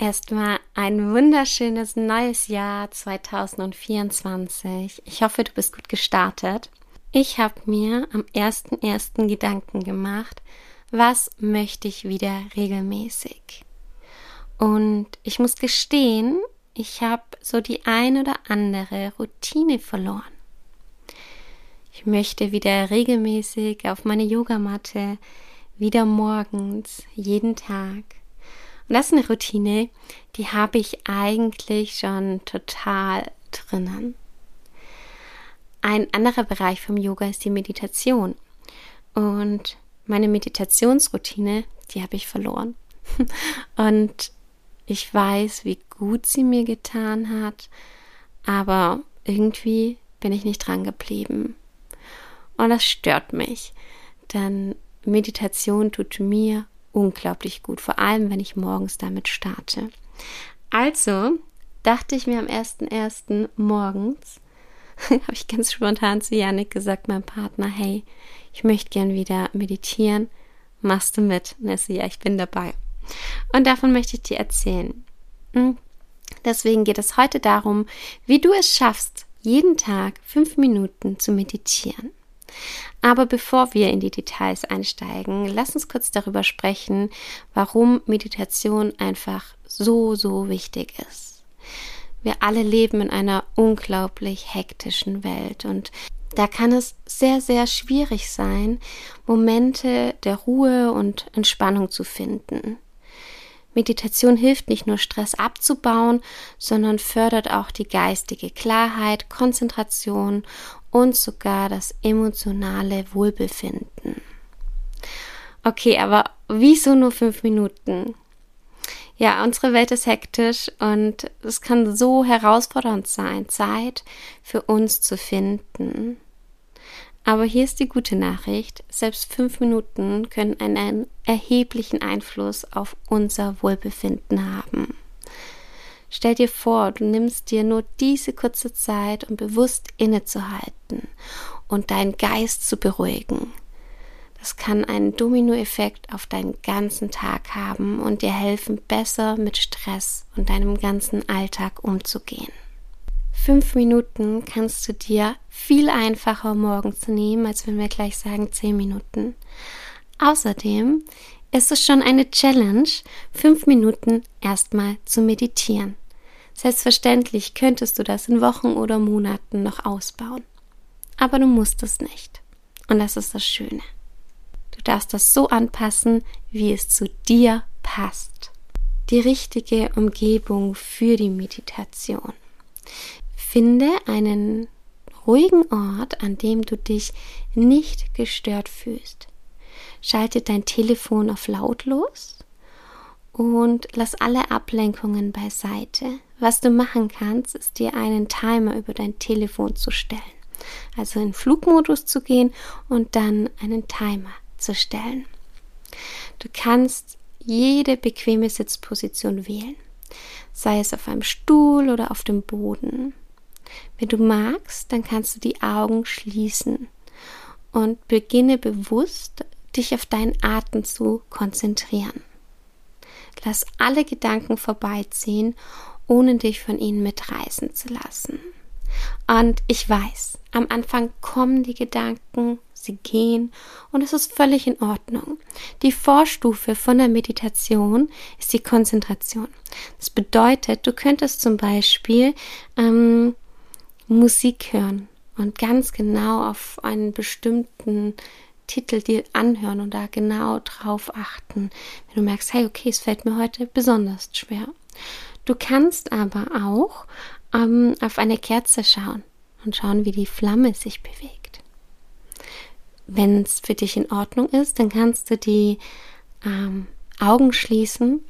Erstmal ein wunderschönes neues Jahr 2024. Ich hoffe, du bist gut gestartet. Ich habe mir am 1.1. Gedanken gemacht, was möchte ich wieder regelmäßig? Und ich muss gestehen, ich habe so die ein oder andere Routine verloren. Ich möchte wieder regelmäßig auf meine Yogamatte, wieder morgens, jeden Tag. Und das ist eine Routine, die habe ich eigentlich schon total drinnen. Ein anderer Bereich vom Yoga ist die Meditation. Und meine Meditationsroutine, die habe ich verloren. Und ich weiß, wie gut sie mir getan hat, aber irgendwie bin ich nicht dran geblieben. Und das stört mich, denn Meditation tut mir unglaublich gut, vor allem wenn ich morgens damit starte. Also dachte ich mir am 1.1. morgens, habe ich ganz spontan zu Janik gesagt, meinem Partner, hey, ich möchte gern wieder meditieren, machst du mit? So, ja, ich bin dabei. Und davon möchte ich dir erzählen. Hm? Deswegen geht es heute darum, wie du es schaffst, jeden Tag fünf Minuten zu meditieren. Aber bevor wir in die Details einsteigen, lass uns kurz darüber sprechen, warum Meditation einfach so, so wichtig ist. Wir alle leben in einer unglaublich hektischen Welt und da kann es sehr, sehr schwierig sein, Momente der Ruhe und Entspannung zu finden. Meditation hilft nicht nur Stress abzubauen, sondern fördert auch die geistige Klarheit, Konzentration und sogar das emotionale Wohlbefinden. Okay, aber wieso nur fünf Minuten? Ja, unsere Welt ist hektisch und es kann so herausfordernd sein, Zeit für uns zu finden. Aber hier ist die gute Nachricht, selbst fünf Minuten können einen erheblichen Einfluss auf unser Wohlbefinden haben. Stell dir vor, du nimmst dir nur diese kurze Zeit, um bewusst innezuhalten und deinen Geist zu beruhigen. Das kann einen Dominoeffekt auf deinen ganzen Tag haben und dir helfen, besser mit Stress und deinem ganzen Alltag umzugehen. Fünf Minuten kannst du dir viel einfacher morgens nehmen, als wenn wir gleich sagen zehn Minuten. Außerdem ist es schon eine Challenge, fünf Minuten erstmal zu meditieren. Selbstverständlich könntest du das in Wochen oder Monaten noch ausbauen. Aber du musst es nicht. Und das ist das Schöne. Du darfst das so anpassen, wie es zu dir passt. Die richtige Umgebung für die Meditation. Finde einen ruhigen Ort, an dem du dich nicht gestört fühlst. Schalte dein Telefon auf lautlos und lass alle Ablenkungen beiseite. Was du machen kannst, ist dir einen Timer über dein Telefon zu stellen. Also in Flugmodus zu gehen und dann einen Timer zu stellen. Du kannst jede bequeme Sitzposition wählen, sei es auf einem Stuhl oder auf dem Boden. Wenn du magst, dann kannst du die Augen schließen und beginne bewusst dich auf deinen Atem zu konzentrieren. Lass alle Gedanken vorbeiziehen, ohne dich von ihnen mitreißen zu lassen. Und ich weiß, am Anfang kommen die Gedanken, sie gehen und es ist völlig in Ordnung. Die Vorstufe von der Meditation ist die Konzentration. Das bedeutet, du könntest zum Beispiel ähm, Musik hören und ganz genau auf einen bestimmten Titel dir anhören und da genau drauf achten, wenn du merkst, hey, okay, es fällt mir heute besonders schwer. Du kannst aber auch ähm, auf eine Kerze schauen und schauen, wie die Flamme sich bewegt. Wenn es für dich in Ordnung ist, dann kannst du die ähm, Augen schließen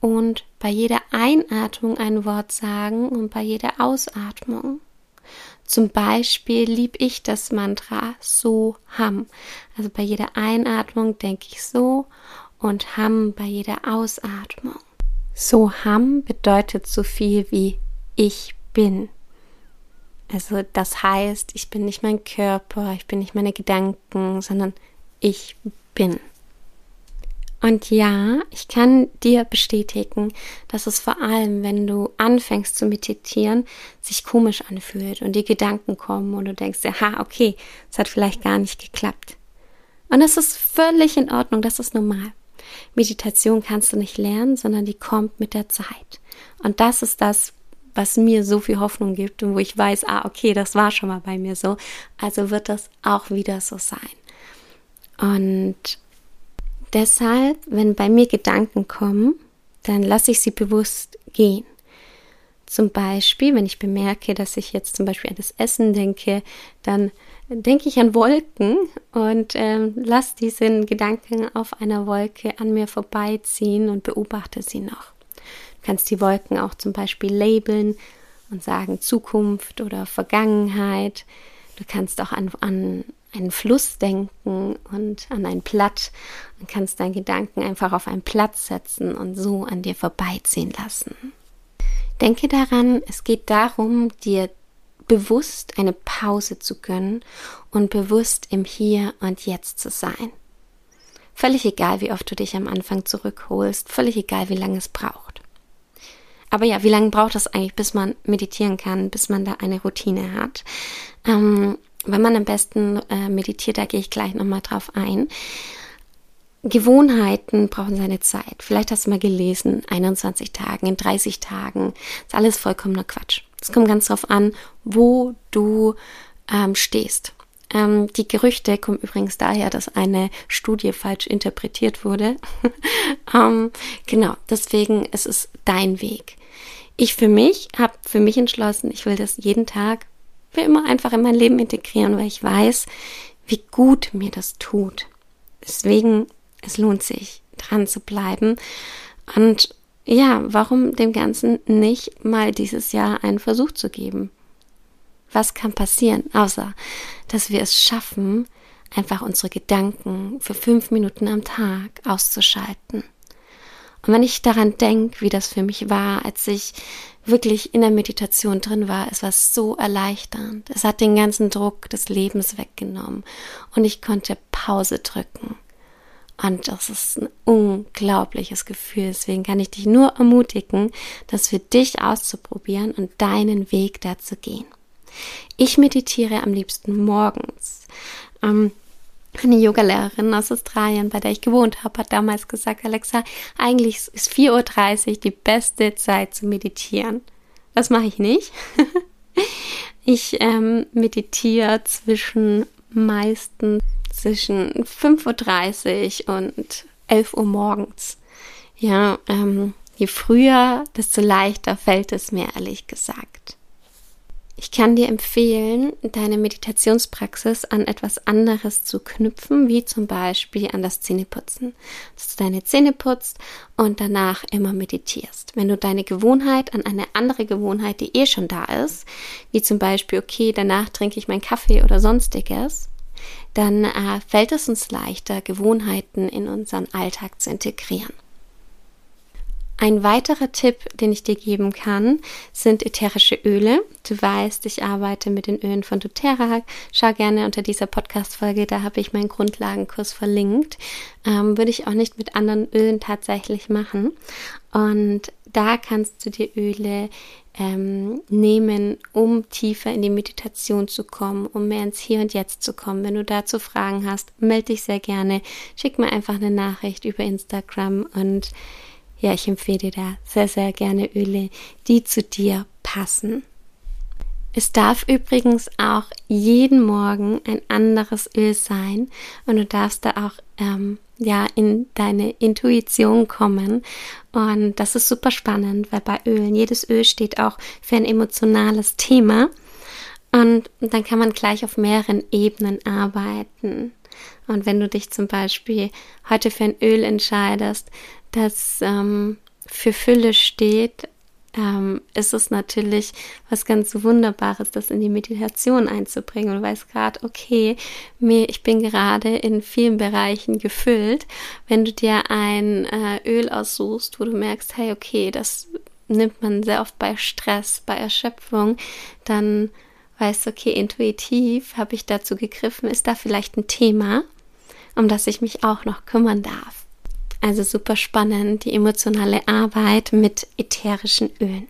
und bei jeder Einatmung ein Wort sagen und bei jeder Ausatmung Zum Beispiel lieb ich das Mantra So Ham. Also bei jeder Einatmung denke ich so und Ham bei jeder Ausatmung. So Ham bedeutet so viel wie ich bin. Also das heißt, ich bin nicht mein Körper, ich bin nicht meine Gedanken, sondern ich bin. Und ja, ich kann dir bestätigen, dass es vor allem, wenn du anfängst zu meditieren, sich komisch anfühlt und die Gedanken kommen und du denkst, ja, okay, es hat vielleicht gar nicht geklappt. Und das ist völlig in Ordnung, das ist normal. Meditation kannst du nicht lernen, sondern die kommt mit der Zeit. Und das ist das, was mir so viel Hoffnung gibt und wo ich weiß, ah, okay, das war schon mal bei mir so, also wird das auch wieder so sein. Und deshalb, wenn bei mir Gedanken kommen, dann lasse ich sie bewusst gehen. Zum Beispiel, wenn ich bemerke, dass ich jetzt zum Beispiel an das Essen denke, dann denke ich an Wolken und ähm, lasse diesen Gedanken auf einer Wolke an mir vorbeiziehen und beobachte sie noch. Du kannst die Wolken auch zum Beispiel labeln und sagen Zukunft oder Vergangenheit. Du kannst auch an, an einen Fluss denken und an ein Blatt und kannst deinen Gedanken einfach auf einen Platz setzen und so an dir vorbeiziehen lassen. Denke daran, es geht darum, dir bewusst eine Pause zu gönnen und bewusst im Hier und Jetzt zu sein. Völlig egal, wie oft du dich am Anfang zurückholst, völlig egal, wie lange es braucht. Aber ja, wie lange braucht es eigentlich, bis man meditieren kann, bis man da eine Routine hat? Ähm, wenn man am besten äh, meditiert, da gehe ich gleich nochmal drauf ein. Gewohnheiten brauchen seine Zeit. Vielleicht hast du mal gelesen, 21 Tagen, in 30 Tagen. ist alles vollkommener Quatsch. Es kommt ganz drauf an, wo du ähm, stehst. Ähm, die Gerüchte kommen übrigens daher, dass eine Studie falsch interpretiert wurde. ähm, genau, deswegen es ist es dein Weg. Ich für mich habe für mich entschlossen, ich will das jeden Tag für immer einfach in mein Leben integrieren, weil ich weiß, wie gut mir das tut. Deswegen, es lohnt sich, dran zu bleiben. Und ja, warum dem Ganzen nicht mal dieses Jahr einen Versuch zu geben? Was kann passieren, außer dass wir es schaffen, einfach unsere Gedanken für fünf Minuten am Tag auszuschalten? Und wenn ich daran denke, wie das für mich war, als ich wirklich in der Meditation drin war, es war so erleichternd. Es hat den ganzen Druck des Lebens weggenommen und ich konnte Pause drücken. Und das ist ein unglaubliches Gefühl. Deswegen kann ich dich nur ermutigen, das für dich auszuprobieren und deinen Weg dazu gehen. Ich meditiere am liebsten morgens. Ähm, eine Yogalehrerin aus Australien, bei der ich gewohnt habe, hat damals gesagt, Alexa, eigentlich ist 4.30 Uhr die beste Zeit zu meditieren. Das mache ich nicht. ich ähm, meditiere zwischen meistens zwischen 5.30 Uhr und 11 Uhr morgens. Ja, ähm, je früher, desto leichter fällt es mir, ehrlich gesagt. Ich kann dir empfehlen, deine Meditationspraxis an etwas anderes zu knüpfen, wie zum Beispiel an das Zähneputzen. Dass du deine Zähne putzt und danach immer meditierst. Wenn du deine Gewohnheit an eine andere Gewohnheit, die eh schon da ist, wie zum Beispiel, okay, danach trinke ich meinen Kaffee oder sonstiges, dann äh, fällt es uns leichter, Gewohnheiten in unseren Alltag zu integrieren. Ein weiterer Tipp, den ich dir geben kann, sind ätherische Öle. Du weißt, ich arbeite mit den Ölen von doTERRA. Schau gerne unter dieser Podcast-Folge, da habe ich meinen Grundlagenkurs verlinkt. Ähm, würde ich auch nicht mit anderen Ölen tatsächlich machen. Und da kannst du dir Öle ähm, nehmen, um tiefer in die Meditation zu kommen, um mehr ins Hier und Jetzt zu kommen. Wenn du dazu Fragen hast, melde dich sehr gerne. Schick mir einfach eine Nachricht über Instagram und ja, ich empfehle dir da sehr, sehr gerne Öle, die zu dir passen. Es darf übrigens auch jeden Morgen ein anderes Öl sein und du darfst da auch ähm, ja in deine Intuition kommen und das ist super spannend, weil bei Ölen jedes Öl steht auch für ein emotionales Thema und dann kann man gleich auf mehreren Ebenen arbeiten. Und wenn du dich zum Beispiel heute für ein Öl entscheidest, das ähm, für Fülle steht, ähm, ist es natürlich was ganz Wunderbares, das in die Meditation einzubringen. Und du weißt gerade, okay, mir, ich bin gerade in vielen Bereichen gefüllt. Wenn du dir ein äh, Öl aussuchst, wo du merkst, hey, okay, das nimmt man sehr oft bei Stress, bei Erschöpfung, dann weißt du, okay, intuitiv habe ich dazu gegriffen, ist da vielleicht ein Thema, um das ich mich auch noch kümmern darf. Also super spannend, die emotionale Arbeit mit ätherischen Ölen.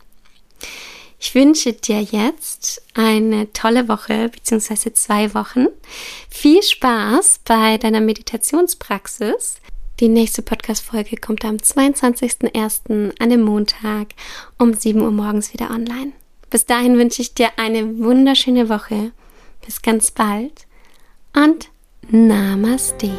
Ich wünsche dir jetzt eine tolle Woche bzw. zwei Wochen. Viel Spaß bei deiner Meditationspraxis. Die nächste Podcast-Folge kommt am 22.01. an dem Montag um 7 Uhr morgens wieder online. Bis dahin wünsche ich dir eine wunderschöne Woche. Bis ganz bald und Namaste.